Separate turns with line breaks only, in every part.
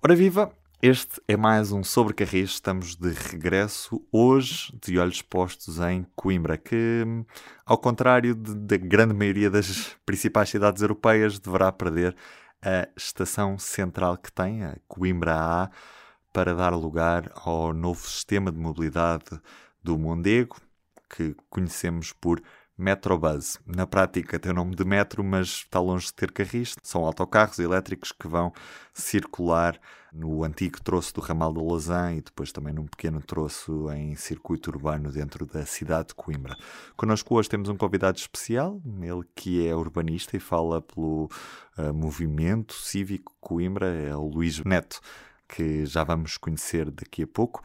Ora viva, este é mais um Sobre Carris. Estamos de regresso hoje, de olhos postos em Coimbra, que, ao contrário da grande maioria das principais cidades europeias, deverá perder a estação central que tem, a Coimbra A, para dar lugar ao novo sistema de mobilidade do Mondego, que conhecemos por Metrobus. Na prática tem o nome de metro, mas está longe de ter carris. São autocarros elétricos que vão circular no antigo troço do ramal de Lausanne e depois também num pequeno troço em circuito urbano dentro da cidade de Coimbra. Connosco hoje temos um convidado especial, ele que é urbanista e fala pelo uh, movimento cívico Coimbra, é o Luís Neto, que já vamos conhecer daqui a pouco.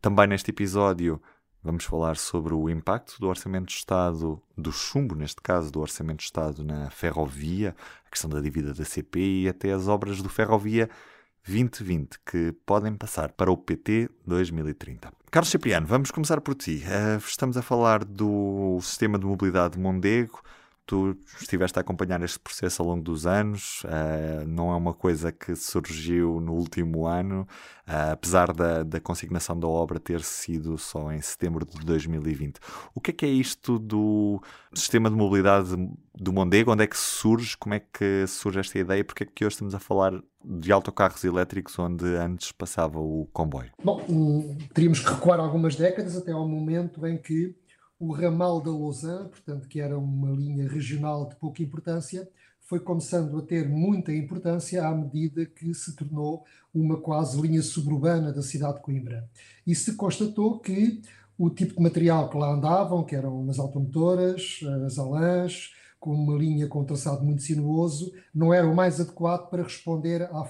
Também neste episódio Vamos falar sobre o impacto do Orçamento de Estado, do chumbo, neste caso, do Orçamento de Estado na ferrovia, a questão da dívida da CP e até as obras do Ferrovia 2020 que podem passar para o PT 2030. Carlos Cipriano, vamos começar por ti. Uh, estamos a falar do sistema de mobilidade Mondego tu estiveste a acompanhar este processo ao longo dos anos, uh, não é uma coisa que surgiu no último ano, uh, apesar da, da consignação da obra ter sido só em setembro de 2020. O que é que é isto do sistema de mobilidade do Mondego? Onde é que surge? Como é que surge esta ideia? Porque é que hoje estamos a falar de autocarros elétricos onde antes passava o comboio?
Bom, teríamos que recuar algumas décadas até ao momento em que o ramal da Lausanne, portanto, que era uma linha regional de pouca importância, foi começando a ter muita importância à medida que se tornou uma quase linha suburbana da cidade de Coimbra. E se constatou que o tipo de material que lá andavam, que eram umas automotoras, as alãs, com uma linha com um traçado muito sinuoso, não era o mais adequado para responder à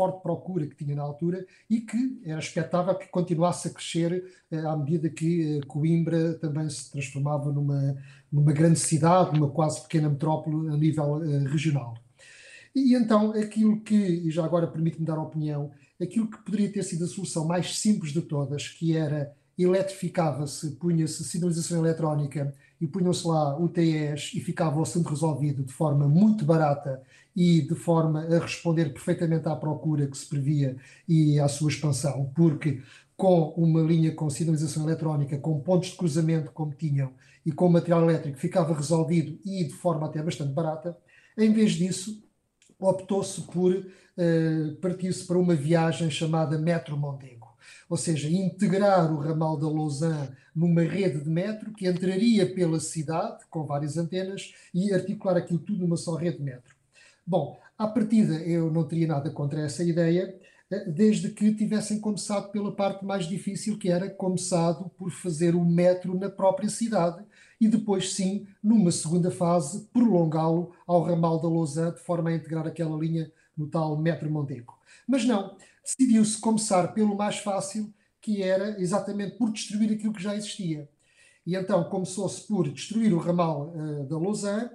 forte procura que tinha na altura e que era expectável que continuasse a crescer eh, à medida que eh, Coimbra também se transformava numa, numa grande cidade, numa quase pequena metrópole a nível eh, regional. E então aquilo que, e já agora permite-me dar opinião, aquilo que poderia ter sido a solução mais simples de todas, que era eletrificava-se, punha-se sinalização eletrónica e punham-se lá UTEs e ficava o assunto resolvido de forma muito barata e de forma a responder perfeitamente à procura que se previa e à sua expansão, porque com uma linha com sinalização eletrónica, com pontos de cruzamento como tinham e com material elétrico ficava resolvido e de forma até bastante barata. Em vez disso, optou-se por uh, partir-se para uma viagem chamada Metro Mondego, ou seja, integrar o ramal da Lausanne numa rede de metro que entraria pela cidade, com várias antenas, e articular aquilo tudo numa só rede de metro. Bom, à partida eu não teria nada contra essa ideia, eh, desde que tivessem começado pela parte mais difícil, que era começado por fazer o metro na própria cidade e depois, sim, numa segunda fase, prolongá-lo ao ramal da Lausanne, de forma a integrar aquela linha no tal metro Mondego. Mas não, decidiu-se começar pelo mais fácil, que era exatamente por destruir aquilo que já existia. E então começou-se por destruir o ramal uh, da Lausanne,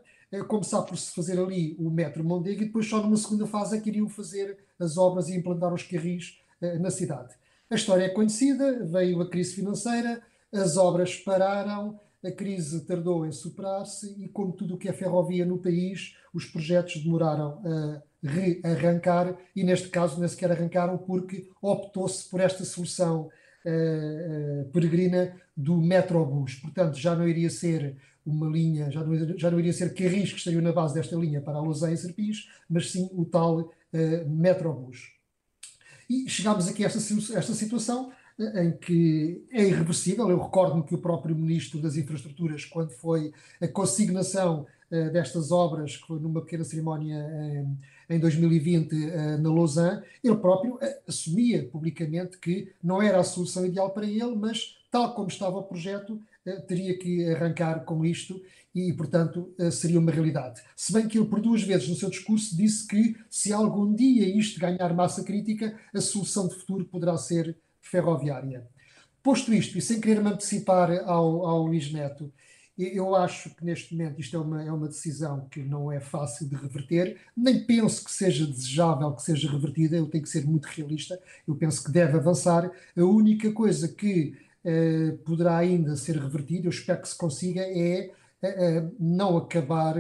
começar por se fazer ali o metro Mondego e depois só numa segunda fase é que iriam fazer as obras e implantar os carris uh, na cidade. A história é conhecida, veio a crise financeira, as obras pararam, a crise tardou em superar-se e, como tudo o que é ferrovia no país, os projetos demoraram a rearrancar e, neste caso, nem sequer arrancaram porque optou-se por esta solução uh, uh, peregrina do Metrobus. Portanto, já não iria ser uma linha, já não, já não iria ser Carris que estariam na base desta linha para a Lausanne e Serpis, mas sim o tal uh, Metrobus. E chegámos aqui a esta, esta situação uh, em que é irreversível. Eu recordo-me que o próprio Ministro das Infraestruturas, quando foi a consignação uh, destas obras, que foi numa pequena cerimónia em 2020 na Lausanne, ele próprio assumia publicamente que não era a solução ideal para ele, mas tal como estava o projeto, teria que arrancar com isto e, portanto, eh, seria uma realidade. Se bem que ele, por duas vezes no seu discurso, disse que se algum dia isto ganhar massa crítica, a solução de futuro poderá ser ferroviária. Posto isto, e sem querer me antecipar ao, ao Luís Neto, eu acho que neste momento isto é uma, é uma decisão que não é fácil de reverter, nem penso que seja desejável que seja revertida, eu tenho que ser muito realista, eu penso que deve avançar. A única coisa que eh, poderá ainda ser revertido, eu espero que se consiga, é uh, não acabar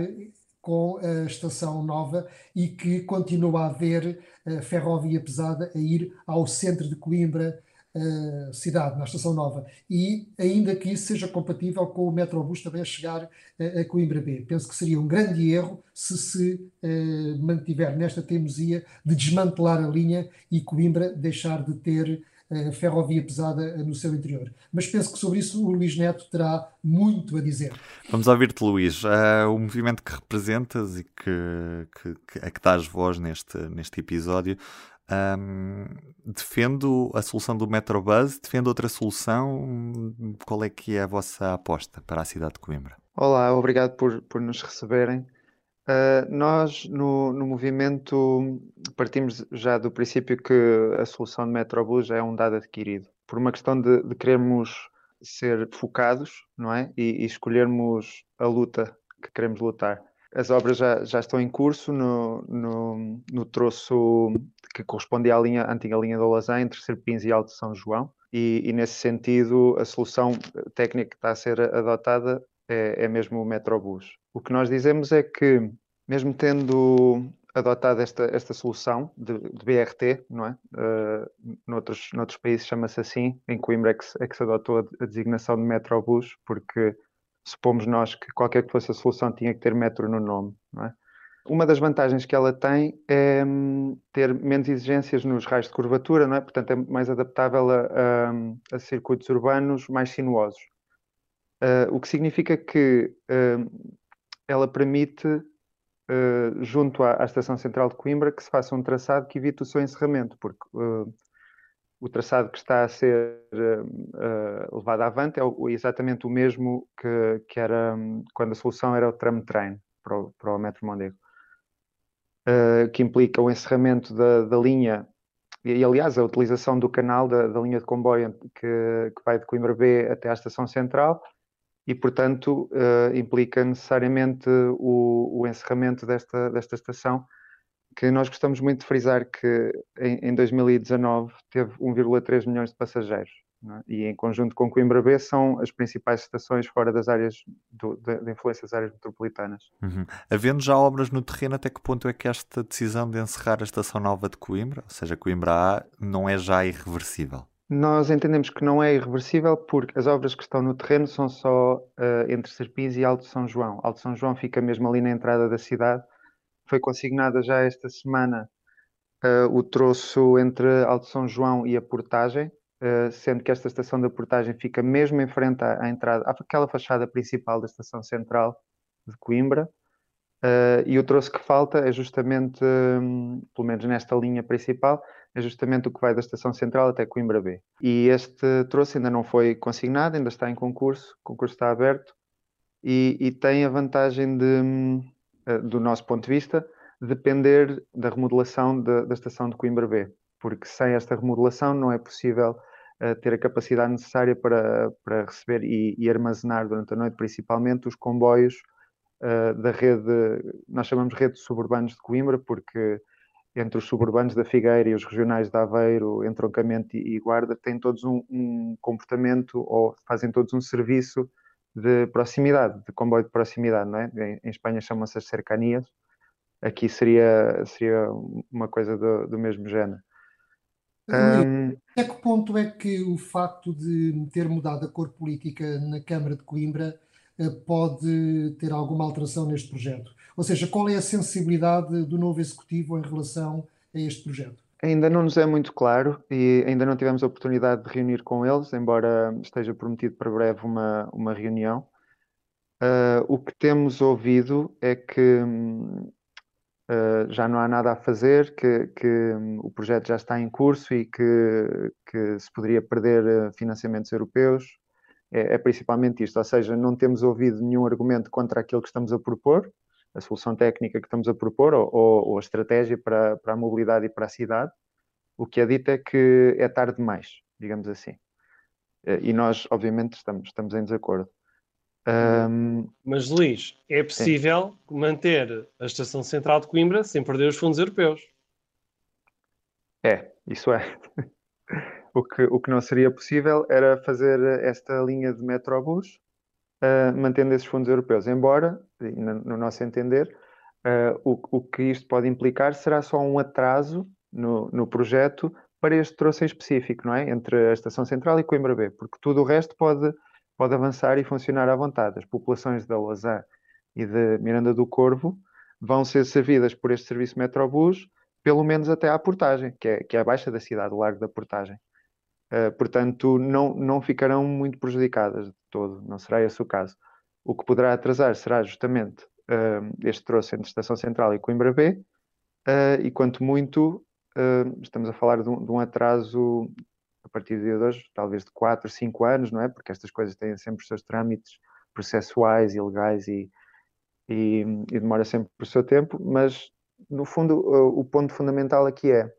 com a estação nova e que continua a haver ferrovia pesada a ir ao centro de Coimbra, cidade, na estação nova. E ainda que isso seja compatível com o Metrobus também a chegar a Coimbra B. Penso que seria um grande erro se se mantiver nesta teimosia de desmantelar a linha e Coimbra deixar de ter ferrovia pesada no seu interior. Mas penso que sobre isso o Luís Neto terá muito a dizer.
Vamos ouvir-te, Luís. Uh, o movimento que representas e que, que, que, a que dás voz neste, neste episódio um, defendo a solução do Metrobus, defendo outra solução. Qual é que é a vossa aposta para a cidade de Coimbra?
Olá, obrigado por, por nos receberem. Uh, nós, no, no movimento, partimos já do princípio que a solução de Metrobus é um dado adquirido. Por uma questão de, de querermos ser focados, não é? E, e, escolhermos a luta que queremos lutar. As obras já, já estão em curso no, no, no troço que corresponde à linha, antiga linha do Lazã, entre Serpins e Alto São João. E, e, nesse sentido, a solução técnica que está a ser adotada é, é mesmo o Metrobus. O que nós dizemos é que, mesmo tendo adotado esta, esta solução de, de BRT, não é? Uh, noutros, noutros países chama-se assim, em Coimbra é que, é que se adotou a, a, designação de Metrobus, porque supomos nós que qualquer que fosse a solução tinha que ter metro no nome, não é? Uma das vantagens que ela tem é hum, ter menos exigências nos raios de curvatura, não é? portanto é mais adaptável a, a, a circuitos urbanos mais sinuosos. Uh, o que significa que uh, ela permite, uh, junto à, à, Estação Central de Coimbra, que se faça um traçado que evite o seu encerramento, porque o traçado que está a ser levado avante é o, exatamente o mesmo que, que era um, quando a solução era o tram-train para o, para o metro Mondego. Que implica o encerramento da, da linha e, aliás, a utilização do canal da, da linha de comboio que, que, vai de Coimbra B até à estação central e, portanto, uh, implica necessariamente o, o, encerramento desta, desta estação, que nós gostamos muito de frisar que em, em 2019 teve 1,3 milhões de passageiros. É? E em conjunto com Coimbra B são as principais estações fora das áreas do, de, de, influência das áreas metropolitanas.
Uhum. Havendo já obras no terreno, até que ponto é que esta decisão de encerrar a estação nova de Coimbra, ou seja, Coimbra A, não é já irreversível?
Nós entendemos que não é irreversível porque as obras que estão no terreno são só uh, entre Serpins e Alto São João. Alto São João fica mesmo ali na entrada da cidade. Foi consignada já esta semana uh, o troço entre Alto São João e a portagem, eh, sendo que esta estação da portagem fica mesmo em frente à, à entrada, àquela fachada principal da estação central de Coimbra. Uh, e o troço que falta é justamente, um, pelo menos nesta linha principal, é justamente o que vai da estação central até Coimbra B. E este troço ainda não foi consignado, ainda está em concurso, o concurso está aberto e, e tem a vantagem de, uh, do nosso ponto de vista, depender da remodelação de, da estação de Coimbra B porque sem esta remodelação não é possível uh, ter a capacidade necessária para, para receber e, e, armazenar durante a noite, principalmente, os comboios da rede, nós chamamos rede de suburbanos de Coimbra, porque entre os suburbanos da Figueira e os regionais de Aveiro, entroncamento e, Guarda, têm todos um, um comportamento ou fazem todos um serviço de proximidade, de comboio de proximidade, não é? Em, em Espanha chamam-se as cercanias, aqui seria, seria uma coisa do, do mesmo género.
Um... Até que ponto é que o facto de ter mudado a cor política na Câmara de Coimbra eh, pode ter alguma alteração neste projeto? Ou seja, qual é a sensibilidade do novo Executivo em relação a este projeto?
Ainda não nos é muito claro e ainda não tivemos a oportunidade de reunir com eles, embora esteja prometido para breve uma, uma reunião. Uh, o que temos ouvido é que uh, já não há nada a fazer, que, que um, o projeto já está em curso e que, que se poderia perder eh, financiamentos europeus. É, é, principalmente isto, ou seja, não temos ouvido nenhum argumento contra aquilo que estamos a propor, a solução técnica que estamos a propor ou, ou, ou a estratégia para, para a mobilidade e para a cidade. O que é dito é que é tarde demais, digamos assim. Eh, e nós, obviamente, estamos, estamos em desacordo.
Um... Mas, Luís, é possível é. manter a Estação Central de Coimbra sem perder os fundos europeus?
É, isso é. o, que, o que não seria possível era fazer esta linha de Metrobus uh, mantendo esses fundos europeus. Embora, no nosso entender, uh, o, o que isto pode implicar será só um atraso no, no projeto para este troço em específico, não é? Entre a Estação Central e Coimbra B, porque tudo o resto pode, pode avançar e funcionar à vontade. As populações da Lausanne e de Miranda do Corvo vão ser servidas por este serviço Metrobus, pelo menos até à portagem, que é, que é a baixa da cidade, o largo da portagem. Uh, portanto, não, não ficarão muito prejudicadas de todo, não será esse o caso. O que poderá atrasar será justamente uh, este troço entre Estação Central e Coimbra B, uh, e quanto muito, estamos a falar de um, de um, atraso a partir de hoje, talvez de 4, 5 anos, não é? Porque estas coisas têm sempre os seus trâmites processuais e legais e, e, e demora sempre o seu tempo, mas no fundo o ponto fundamental aqui é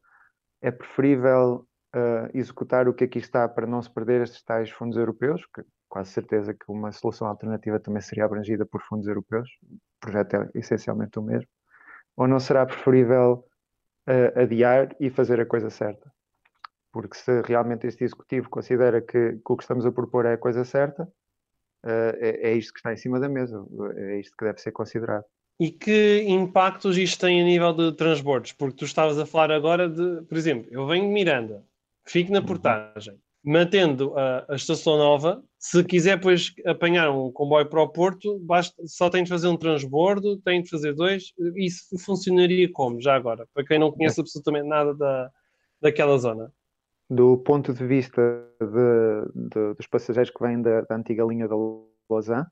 é preferível uh, executar o que aqui está para não se perder estes tais fundos europeus, que quase certeza que uma solução alternativa também seria abrangida por fundos europeus, o projeto é essencialmente o mesmo, ou não será preferível uh, adiar e fazer a coisa certa? Porque se realmente este executivo considera que, que o que estamos a propor é a coisa certa, uh, é, é isto que está em cima da mesa, é isto que deve ser considerado.
E que impactos isto tem a nível de transbordos? Porque tu estavas a falar agora de, por exemplo, eu venho de Miranda, fico na uhum. portagem, mantendo a, a, estação nova, se quiser depois apanhar um comboio para o Porto, basta, só tem de fazer um transbordo, tem de fazer dois, isso funcionaria como, já agora, para quem não conhece absolutamente nada da, daquela zona?
Do ponto de vista de, de, dos passageiros que vêm da, da antiga linha da Lausanne,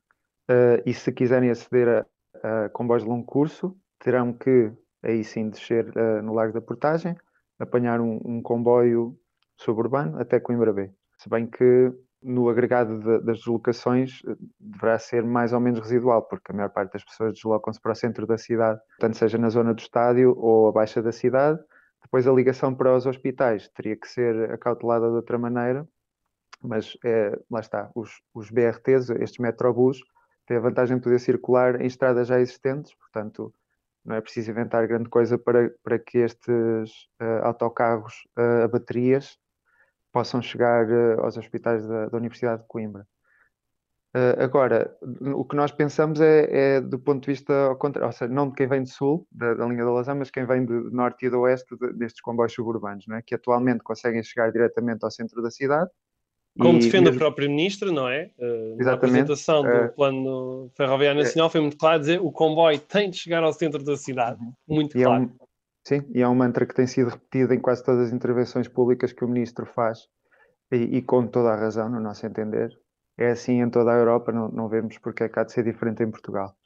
uh, e se quiserem aceder a, a comboios de longo curso, terão que aí sim descer uh, no Largo da Portagem, apanhar um, um comboio suburbano até Coimbra B. Se bem que no agregado de, das deslocações eh, deverá ser mais ou menos residual, porque a maior parte das pessoas deslocam-se para o centro da cidade, tanto seja na zona do estádio ou abaixo da cidade. Depois a ligação para os hospitais teria que ser acautelada de outra maneira, mas é, lá está, os, os BRTs, estes metrobus, têm a vantagem de poder circular em estradas já existentes, portanto não é preciso inventar grande coisa para, para que estes uh, autocarros uh, a baterias possam chegar uh, aos hospitais da, da, Universidade de Coimbra. Uh, agora, o que nós pensamos é, é, do ponto de vista ao contrário, ou seja, não de quem vem de sul, da, da linha da Lausanne, mas quem vem de norte e do oeste de, destes comboios suburbanos, não é? que atualmente conseguem chegar diretamente ao centro da cidade.
Como defende mesmo... o próprio ministro, não é? Uh, na apresentação do Plano Ferroviário Nacional foi muito claro dizer o comboio tem de chegar ao centro da cidade. Uhum. Muito claro. É um,
Sim, e é um mantra que tem sido repetido em quase todas as intervenções públicas que o ministro faz, e, e com toda a razão, no nosso entender. É assim em toda a Europa, não, não vemos porque é que há de ser diferente em Portugal.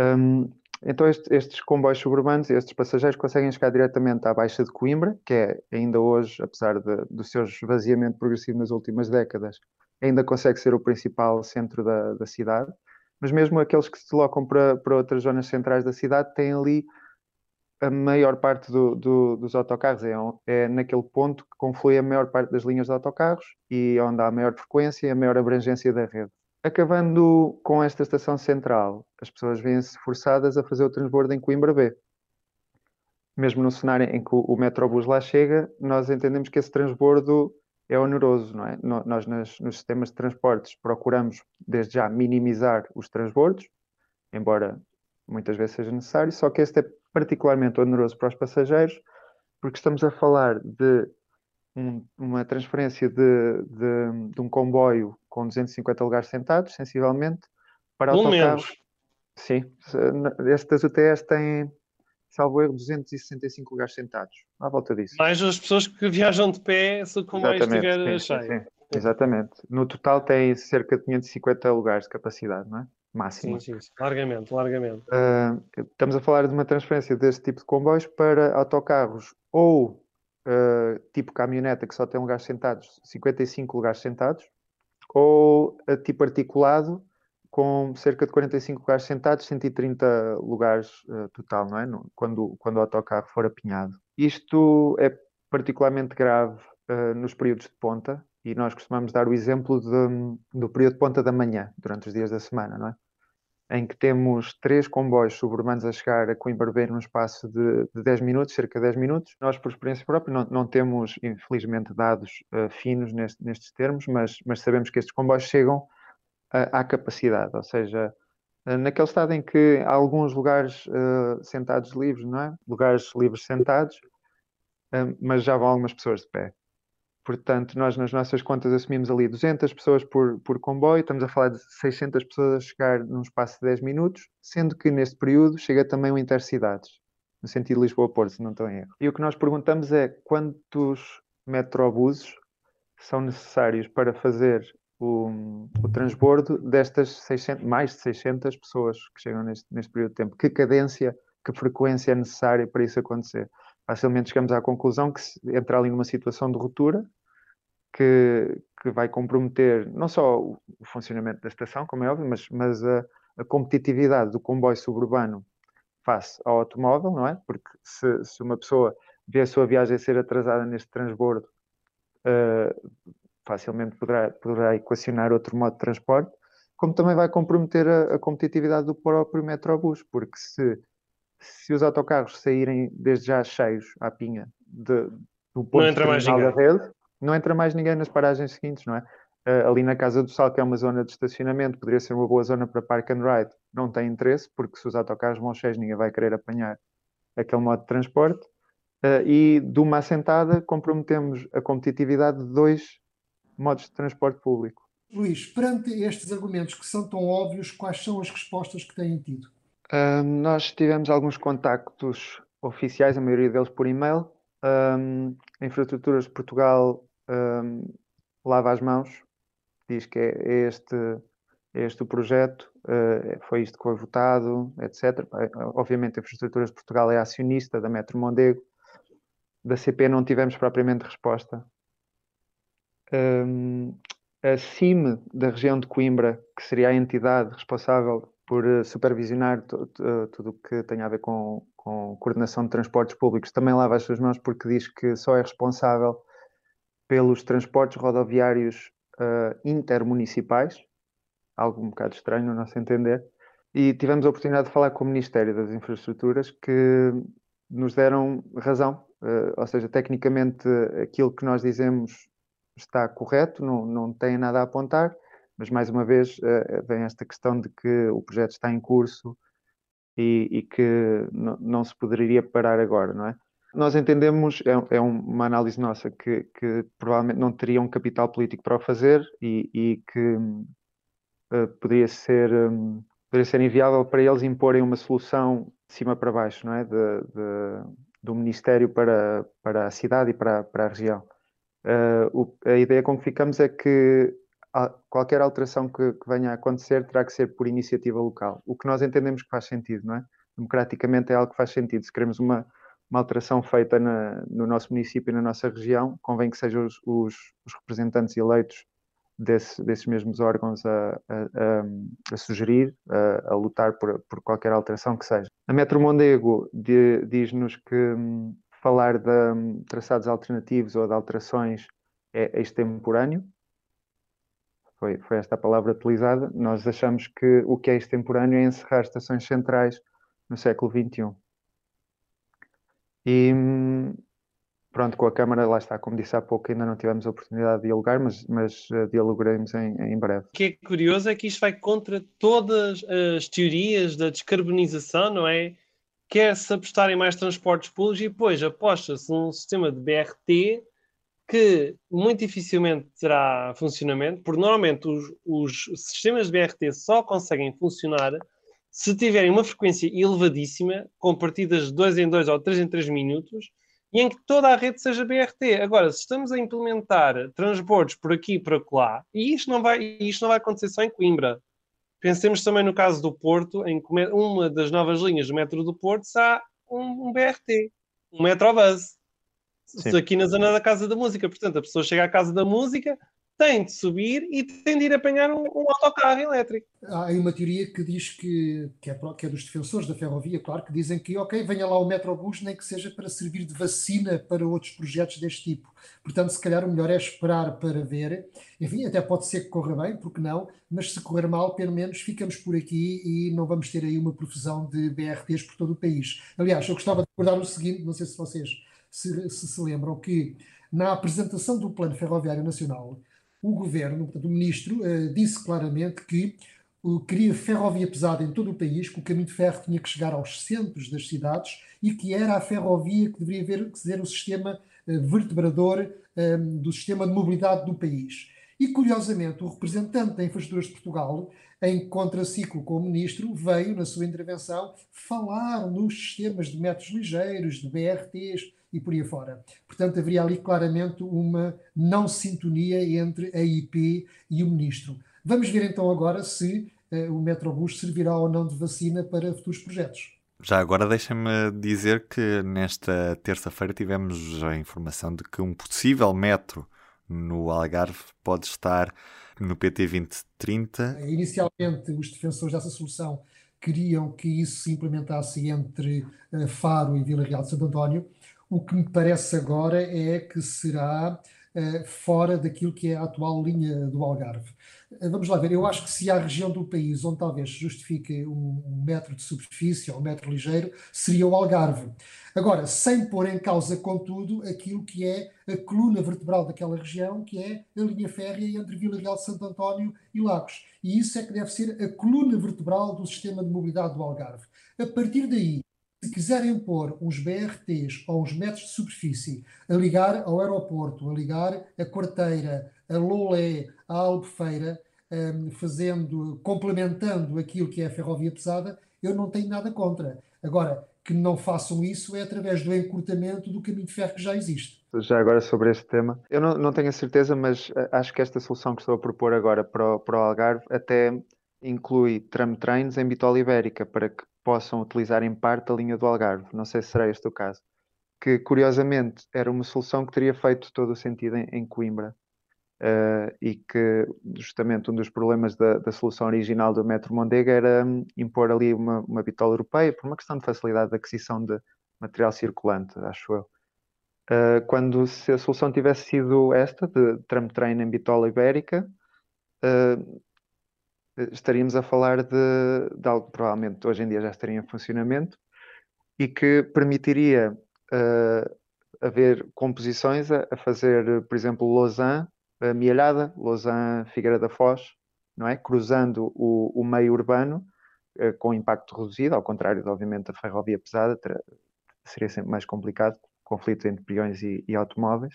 Um, então, este, estes comboios suburbanos, estes passageiros conseguem chegar diretamente à Baixa de Coimbra, que é ainda hoje, apesar de, do seu esvaziamento progressivo nas últimas décadas, ainda consegue ser o principal centro da, da cidade. Mas mesmo aqueles que se deslocam para, para outras zonas centrais da cidade têm ali a maior parte do, do, dos autocarros é, é, naquele ponto que conflui a maior parte das linhas de autocarros e onde há a maior frequência e a maior abrangência da rede. Acabando com esta estação central, as pessoas vêm-se forçadas a fazer o transbordo em Coimbra B. Mesmo no cenário em que o Metrobus lá chega, nós entendemos que esse transbordo é oneroso, não é? Nós, nas, nos sistemas de transportes, procuramos, desde já, minimizar os transbordos, embora muitas vezes seja necessário, só que este é particularmente oneroso para os passageiros, porque estamos a falar de um, uma transferência de, de, de, um comboio com 250 lugares sentados, sensivelmente, para
Pelo autocarros. Menos.
Sim, estas UTS têm, salvo erro, 265 lugares sentados, à volta disso.
Mais as pessoas que viajam de pé se o comboio estiver cheio. Sim,
exatamente. No total tem cerca de 550 lugares de capacidade, não é? Máxima.
Sim, sim, largamente, largamente.
Uh, estamos a falar de uma transferência deste tipo de comboios para autocarros ou uh, tipo caminhoneta que só tem lugares sentados, 55 lugares sentados, ou uh, tipo articulado com cerca de 45 lugares sentados, 130 lugares total, não é? No, quando, quando o autocarro for apinhado. Isto é particularmente grave nos períodos de ponta, e nós costumamos dar o exemplo de, do período de ponta da manhã, durante os dias da semana, não é? Em que temos três comboios suburbanos a chegar a Coimbra num espaço de, de 10 minutos, cerca de 10 minutos. Nós, por experiência própria, não, não temos, infelizmente, dados uh, finos neste, nestes termos, mas, mas, sabemos que estes comboios chegam uh, à capacidade, ou seja, Uh, naquele estado em que há alguns lugares uh, sentados livres, não é? Lugares livres sentados, mas já vão algumas pessoas de pé. Portanto, nós nas nossas contas assumimos ali 200 pessoas por, por comboio, estamos a falar de 600 pessoas a chegar num espaço de 10 minutos, sendo que neste período chega também o Intercidades, no sentido Lisboa-Porto, se não estou em erro. E o que nós perguntamos é quantos metrobuses são necessários para fazer o, o transbordo destas 600, mais de 600 pessoas que chegam neste, neste período de tempo. Que cadência, que frequência é necessária para isso acontecer? Facilmente chegamos à conclusão que se entrar ali numa situação de ruptura, que, que vai comprometer não só o, funcionamento da estação, como é óbvio, mas, mas a, a competitividade do comboio suburbano face ao automóvel, não é? Porque se, se uma pessoa vê a sua viagem ser atrasada neste transbordo, uh, facilmente poderá, poderá equacionar outro modo de transporte, como também vai comprometer a, a competitividade do próprio Metrobus, porque se, se os autocarros saírem desde já cheios à pinha de, do ponto
não entra mais da rede,
não entra mais ninguém nas paragens seguintes, não é? Uh, ali na Casa do Sal, que é uma zona de estacionamento, poderia ser uma boa zona para park and ride, não tem interesse, porque se os autocarros vão cheios, ninguém vai querer apanhar aquele modo de transporte. Uh, e de uma assentada comprometemos a competitividade de dois modos de transporte público.
Luís, perante estes argumentos que são tão óbvios, quais são as respostas que têm tido?
Um, nós tivemos alguns contactos oficiais, a maioria deles por e-mail. Um, a Infraestruturas de Portugal um, lava as mãos, diz que é este, é este o projeto, uh, foi isto que foi votado, etc. Obviamente, a Infraestruturas de Portugal é acionista da Metro Mondego. Da CP não tivemos propriamente resposta um, a CIM da região de Coimbra, que seria a entidade responsável por uh, supervisionar tudo o que tem a ver com, com coordenação de transportes públicos, também lava as suas mãos porque diz que só é responsável pelos transportes rodoviários uh, intermunicipais, algo um bocado estranho no nosso entender. E tivemos a oportunidade de falar com o Ministério das Infraestruturas que nos deram razão, uh, ou seja, tecnicamente aquilo que nós dizemos está correto, não, não tem nada a apontar, mas mais uma vez uh, vem esta questão de que o projeto está em curso e, e que não se poderia parar agora, não é? Nós entendemos, é, é uma análise nossa, que, que, provavelmente não teria um capital político para o fazer e, e que uh, poderia, ser, um, poderia ser inviável para eles imporem uma solução de cima para baixo, não é? De, de, do Ministério para, para a cidade e para, para a região. Uh, o, a ideia com que ficamos é que qualquer alteração que, que, venha a acontecer terá que ser por iniciativa local. O que nós entendemos que faz sentido, não é? Democraticamente é algo que faz sentido. Se queremos uma, uma alteração feita na, no nosso município e na nossa região, convém que sejam os, os, os representantes eleitos desse, desses mesmos órgãos a, a, a sugerir, a, a, lutar por, por qualquer alteração que seja. A Metro Mondego diz-nos que hum, falar de um, traçados alternativos ou de alterações é extemporâneo. Foi, foi esta a palavra utilizada. Nós achamos que o que é extemporâneo é encerrar estações centrais no século XXI. E pronto, com a Câmara, lá está, como disse há pouco, ainda não tivemos a oportunidade de dialogar, mas, mas uh, dialogaremos em, em breve.
O que é curioso é que isto vai contra todas as teorias da descarbonização, não é? quer-se apostar em mais transportes públicos e depois aposta-se num sistema de BRT que muito dificilmente terá funcionamento, porque normalmente os, os sistemas de BRT só conseguem funcionar se tiverem uma frequência elevadíssima, com partidas de 2 em 2 ou 3 em 3 minutos, e em que toda a rede seja BRT. Agora, se estamos a implementar transbordos por aqui e por acolá, e isto não vai, isto não vai acontecer só em Coimbra, Pensemos também no caso do Porto, em que uma das novas linhas do metro do Porto está um, um BRT, um Metrobus. Sim. Aqui na zona da Casa da Música. Portanto, a pessoa chega à Casa da Música, tem de subir e tem de ir apanhar um, um autocarro elétrico.
Há aí uma teoria que diz que, que é, que, é, dos defensores da ferrovia, claro, que dizem que, ok, venha lá o Metrobus, nem que seja para servir de vacina para outros projetos deste tipo. Portanto, se calhar o melhor é esperar para ver. Enfim, até pode ser que corra bem, porque não, mas se correr mal, pelo menos ficamos por aqui e não vamos ter aí uma profusão de BRTs por todo o país. Aliás, eu gostava de recordar o seguinte, não sei se vocês se, se, se lembram, que na apresentação do Plano Ferroviário Nacional, o governo, portanto, o ministro, uh, disse claramente que queria ferrovia pesada em todo o país, que o caminho de ferro tinha que chegar aos centros das cidades e que era a ferrovia que deveria ver, ser o sistema vertebrador do sistema de mobilidade do país. E, curiosamente, o representante da Infraestruturas de Portugal, em contraciclo com o ministro, veio, na sua intervenção, falar nos sistemas de metros ligeiros, de BRTs e por aí fora. Portanto, haveria ali claramente uma não sintonia entre a IP e o ministro. Vamos ver então agora se uh, o Metrobus servirá ou não de vacina para futuros projetos.
Já agora deixa-me dizer que nesta terça-feira tivemos a informação de que um possível metro no Algarve pode estar no PT 2030.
Inicialmente, os defensores dessa solução queriam que isso se implementasse entre uh, Faro e Vila Real de Santo António. O que me parece agora é que será uh, fora daquilo que é a atual linha do Algarve. Uh, vamos lá ver, eu acho que se há região do país onde talvez justifique um, um metro de superfície ou um metro ligeiro, seria o Algarve. Agora, sem pôr em causa, contudo, aquilo que é a coluna vertebral daquela região, que é a linha férrea entre Vila Real de Santo António e Lagos. E isso é que deve ser a coluna vertebral do sistema de mobilidade do Algarve. A partir daí, se quiserem pôr uns BRTs ou uns metros de superfície a ligar ao aeroporto, a ligar a Quarteira, a Lolé, a Albufeira, um, fazendo, complementando aquilo que é a ferrovia pesada, eu não tenho nada contra. Agora, que não façam isso é através do encurtamento do caminho de ferro que já existe.
Já agora sobre este tema, eu não, não tenho a certeza, mas eh, acho que esta solução que estou a propor agora para o, para o Algarve até inclui tram trains em bitola ibérica para que possam utilizar em parte a linha do Algarve. Não sei se será este o caso. Que curiosamente era uma solução que teria feito todo o sentido em, em Coimbra, uh, e que justamente um dos problemas da, da, solução original do Metro Mondega era um, impor ali uma, uma bitola europeia por uma questão de facilidade de aquisição de material circulante, acho eu. Uh, quando se a solução tivesse sido esta, de tram train em bitola ibérica, uh, estaríamos a falar de, de, algo que provavelmente hoje em dia já estaria em funcionamento e que permitiria uh, haver composições a, a, fazer, por exemplo, Lausanne uh, Mielhada, Lausanne, Figueira da Foz, não é? cruzando o, o meio urbano uh, com impacto reduzido, ao contrário, obviamente, da ferrovia pesada, seria sempre mais complicado, conflito entre peões e, e automóveis.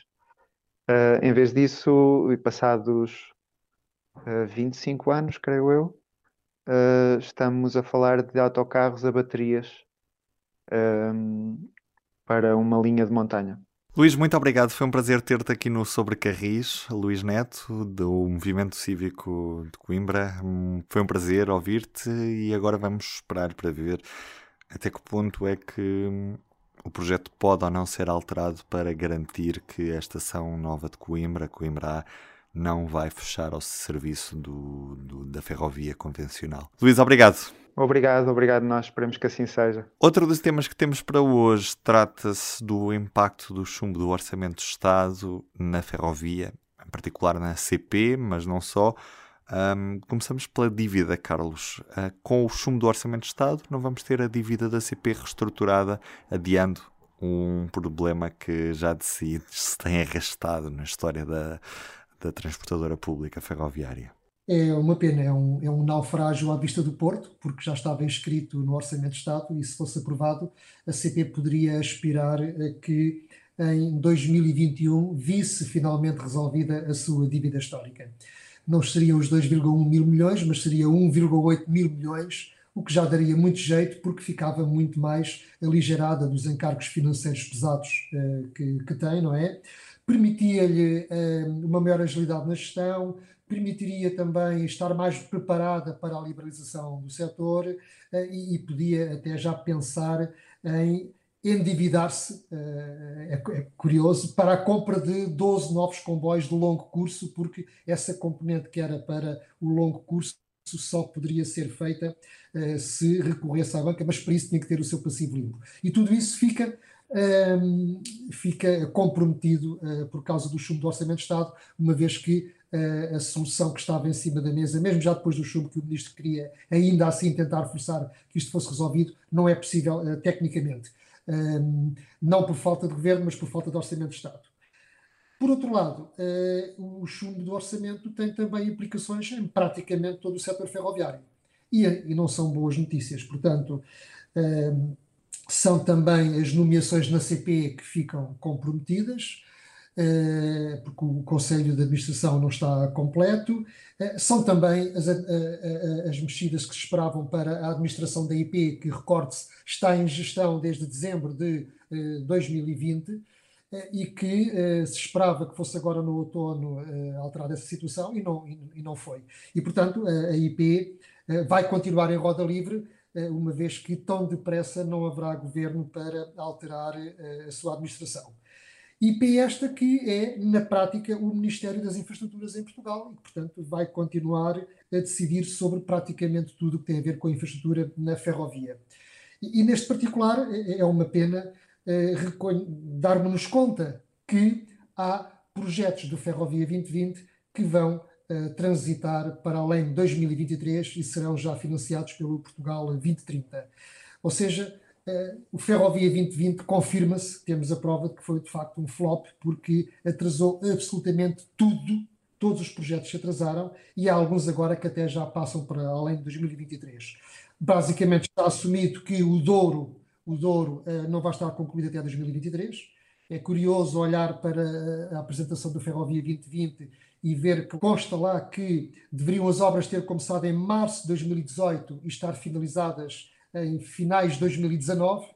Uh, em vez disso, e passados uh, 25 anos, creio eu, uh, estamos a falar de autocarros a baterias para uma linha de montanha.
Luís, muito obrigado. Foi um prazer ter-te aqui no Sobre Carris, Luís Neto, do Movimento Cívico de Coimbra. Foi um prazer ouvir-te e agora vamos esperar para ver até que ponto é que o projeto pode ou não ser alterado para garantir que a estação nova de Coimbra, Coimbra A, não vai fechar ao serviço do, do, da ferrovia convencional. Luís, obrigado.
Obrigado, obrigado. Nós esperemos que assim seja.
Outro dos temas que temos para hoje trata-se do impacto do chumbo do Orçamento de Estado na ferrovia, em particular na CP, mas não só. Um, começamos pela dívida, Carlos. Uh, com o chumbo do Orçamento de Estado, não vamos ter a dívida da CP reestruturada, adiando um problema que já de si se tem arrastado na história da, da transportadora pública ferroviária.
É uma pena, é um, é um naufrágio à vista do Porto, porque já estava inscrito no Orçamento de Estado e, se fosse aprovado, a CP poderia aspirar a que em 2021 visse finalmente resolvida a sua dívida histórica. Não seriam os 2,1 mil milhões, mas seria 1,8 mil milhões, o que já daria muito jeito, porque ficava muito mais aligerada dos encargos financeiros pesados uh, que, que tem, não é? Permitia-lhe uh, uma maior agilidade na gestão, permitiria também estar mais preparada para a liberalização do setor eh, e, e podia até já pensar em endividar-se, eh, é, é, curioso, para a compra de 12 novos comboios de longo curso, porque essa componente que era para o longo curso só poderia ser feita uh, se recorresse à banca, mas para isso tinha que ter o seu passivo limpo. E tudo isso fica, fica comprometido uh, por causa do chumbo do Orçamento de Estado, uma vez que a solução que estava em cima da mesa, mesmo já depois do chumbo que o ministro queria, ainda assim tentar forçar que isto fosse resolvido, não é possível uh, tecnicamente. Não por falta de governo, mas por falta de orçamento de Estado. Por outro lado, o chumbo do orçamento tem também implicações em praticamente todo o setor ferroviário. E, não são boas notícias. Portanto, são também as nomeações na CP que ficam comprometidas, uh, porque o Conselho de Administração não está completo. São também as, as mexidas que se esperavam para a administração da IP, que, recorde-se, está em gestão desde dezembro de 2020 eh, e que eh, se esperava que fosse agora no outono eh, alterada essa situação e não, e, não foi. E, portanto, a, a IP vai continuar em roda livre, uma vez que tão depressa não haverá governo para alterar a sua administração. IP esta que é, na prática, o Ministério das Infraestruturas em Portugal e que, portanto, vai continuar a decidir sobre praticamente tudo o que tem a ver com a infraestrutura na ferrovia. E, e neste particular é, é uma pena eh, darmos-nos conta que há projetos do Ferrovia 2020 que vão eh, transitar para além de 2023 e serão já financiados pelo Portugal 2030. Ou seja, eh, o Ferrovia 2020 confirma-se, temos a prova de que foi de facto um flop, porque atrasou absolutamente tudo, todos os projetos se atrasaram e há alguns agora que até já passam para além de 2023. Basicamente está assumido que o Douro o Douro uh, não vai estar concluído até 2023. É curioso olhar para a apresentação do Ferrovia 2020 e ver que consta lá que deveriam as obras ter começado em março de 2018 e estar finalizadas em finais de 2019. Uh,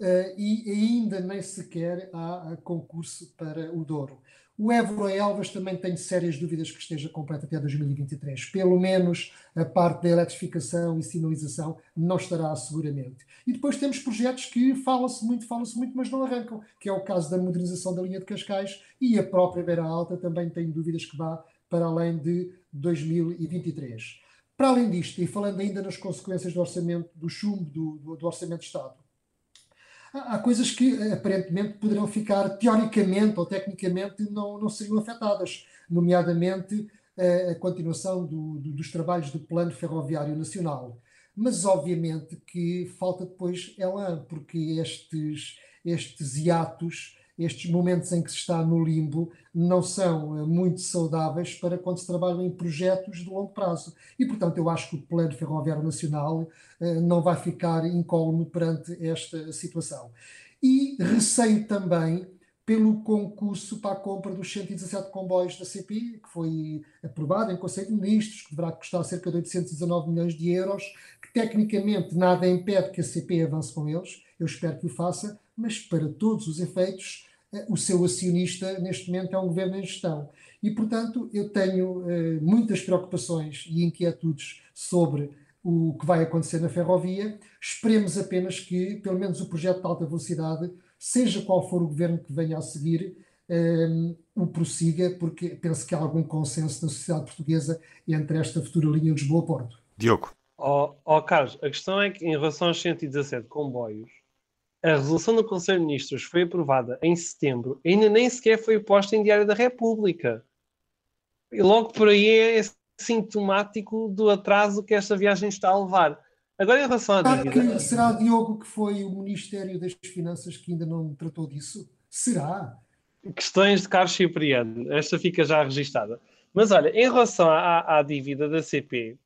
eh, e ainda nem sequer há concurso para o Douro. O Évora Elvas também tenho sérias dúvidas que esteja completo até 2023. Pelo menos a parte da eletrificação e sinalização não estará seguramente. E depois temos projetos que fala-se muito, fala-se muito, mas não arrancam, que é o caso da modernização da linha de Cascais e a própria Beira Alta também tenho dúvidas que vá para além de 2023. Para além disto, e falando ainda nas consequências do orçamento, do chumbo do, do, do Orçamento de Estado, há coisas que eh, aparentemente poderão ficar, teoricamente ou tecnicamente, não, não seriam afetadas, nomeadamente eh, a continuação do, do, dos trabalhos do Plano Ferroviário Nacional. Mas, obviamente, que falta depois ela, porque estes, estes hiatos estes momentos em que se está no limbo não são eh, muito saudáveis para quando se trabalha em projetos de longo prazo. E, portanto, eu acho que o Plano Ferroviário Nacional eh, não vai ficar incólume perante esta situação. E receio também pelo concurso para a compra dos 117 comboios da CP, que foi aprovado em Conselho de Ministros, que deverá custar cerca de 819 milhões de euros, que tecnicamente nada impede que a CP avance com eles, eu espero que o faça, mas para todos os efeitos, o seu acionista neste momento é um governo em gestão. E, portanto, eu tenho eh, muitas preocupações e inquietudes sobre o que vai acontecer na ferrovia. Esperemos apenas que, pelo menos, o projeto de alta velocidade, seja qual for o governo que venha a seguir, eh, o prossiga, porque penso que há algum consenso na sociedade portuguesa entre esta futura linha Lisboa-Porto.
Diogo.
Ó oh, oh, Carlos, a questão é que em relação aos 117 comboios, a resolução do Conselho de Ministros foi aprovada em setembro, ainda nem sequer foi posta em Diário da República. E logo por aí é sintomático do atraso que esta viagem está a levar. Agora, em relação à dívida.
Que, será, Diogo, que foi o Ministério das Finanças que ainda não tratou disso? Será?
Questões de Carlos Cipriano. Esta fica já registada. Mas olha, em relação à, à dívida da CP,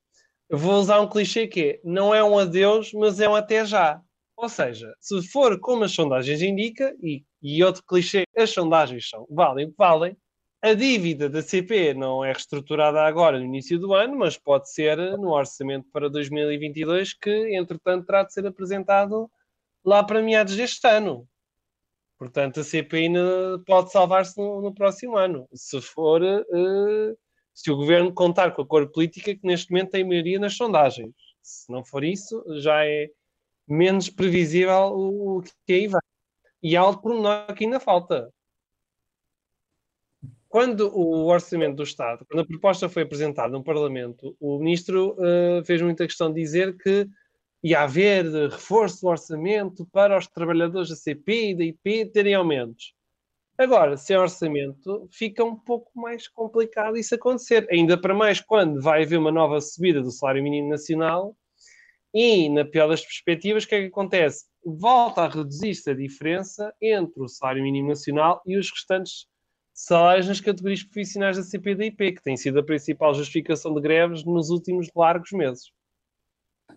vou usar um clichê que é: não é um adeus, mas é um até já. Ou seja, se for como as sondagens indicam, e, e outro clichê, as sondagens são valem o que valem, a dívida da CP não é reestruturada agora no início do ano, mas pode ser no orçamento para 2022, que entretanto terá de ser apresentado lá para meados deste ano. Portanto, a CP ainda pode salvar-se no, no, próximo ano, se for uh, se o governo contar com a cor política que neste momento tem maioria nas sondagens. Se não for isso, já é menos previsível o, que aí vai. E há outro pormenor que ainda falta. Quando o orçamento do Estado, quando a proposta foi apresentada no Parlamento, o ministro uh, fez muita questão de dizer que ia haver reforço do orçamento para os trabalhadores da CP e da IP terem aumentos. Agora, sem orçamento, fica um pouco mais complicado isso acontecer. Ainda para mais quando vai haver uma nova subida do salário mínimo nacional e, na pior das perspectivas, o que é que acontece? Volta a reduzir-se a diferença entre o salário mínimo nacional e os restantes salários nas categorias profissionais da CPDIP, que tem sido a principal justificação de greves nos últimos largos meses.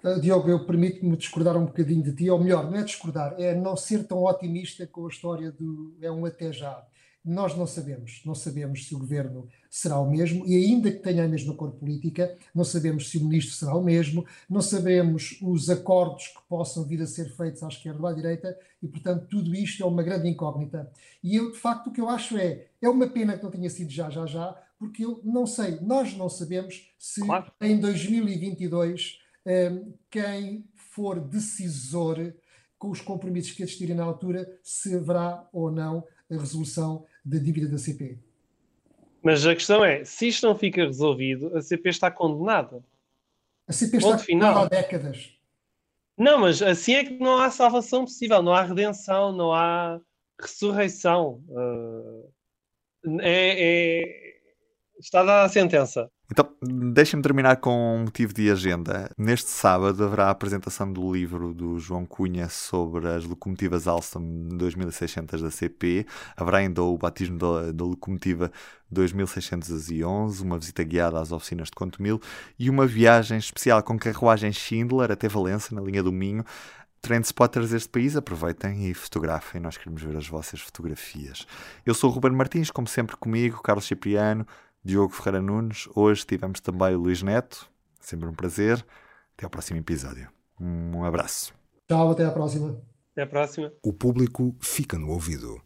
Uh, Diogo, eu permito-me discordar um bocadinho de ti, ou melhor, não é discordar, é não ser tão otimista com a história do é um até já. Nós não sabemos, não sabemos se o governo será o mesmo, e ainda que tenha a mesma cor política, não sabemos se o ministro será o mesmo, não sabemos os acordos que possam vir a ser feitos à esquerda ou à direita, e portanto tudo isto é uma grande incógnita. E eu, de facto, o que eu acho é, é uma pena que não tenha sido já, já, já, porque eu não sei, nós não sabemos se claro. em 2022 um, quem for decisor com os compromissos que existirem na altura, se haverá ou não a resolução da dívida da CP.
Mas a questão é, se isto não fica resolvido, a CP está condenada.
A CP está condenada há décadas.
Não, mas assim é que não há salvação possível, não há redenção, não há ressurreição. Uh, é, é, está dada a sentença.
Então, deixem-me terminar com um motivo de agenda. Neste sábado haverá a apresentação do livro do João Cunha sobre as locomotivas Alstom 2600 da CP. Haverá ainda o batismo da, da locomotiva 2611, uma visita guiada às oficinas de Contomil e uma viagem especial com carruagem Schindler até Valença, na linha do Minho. Trendspotters deste país, aproveitem e fotografem. Nós queremos ver as vossas fotografias. Eu sou o Ruben Martins, como sempre comigo, Carlos Cipriano, Diogo Ferreira Nunes. Hoje tivemos também o Luís Neto. Sempre um prazer. Até ao próximo episódio. Um abraço.
Tchau, até à próxima.
Até à próxima.
O público fica no ouvido.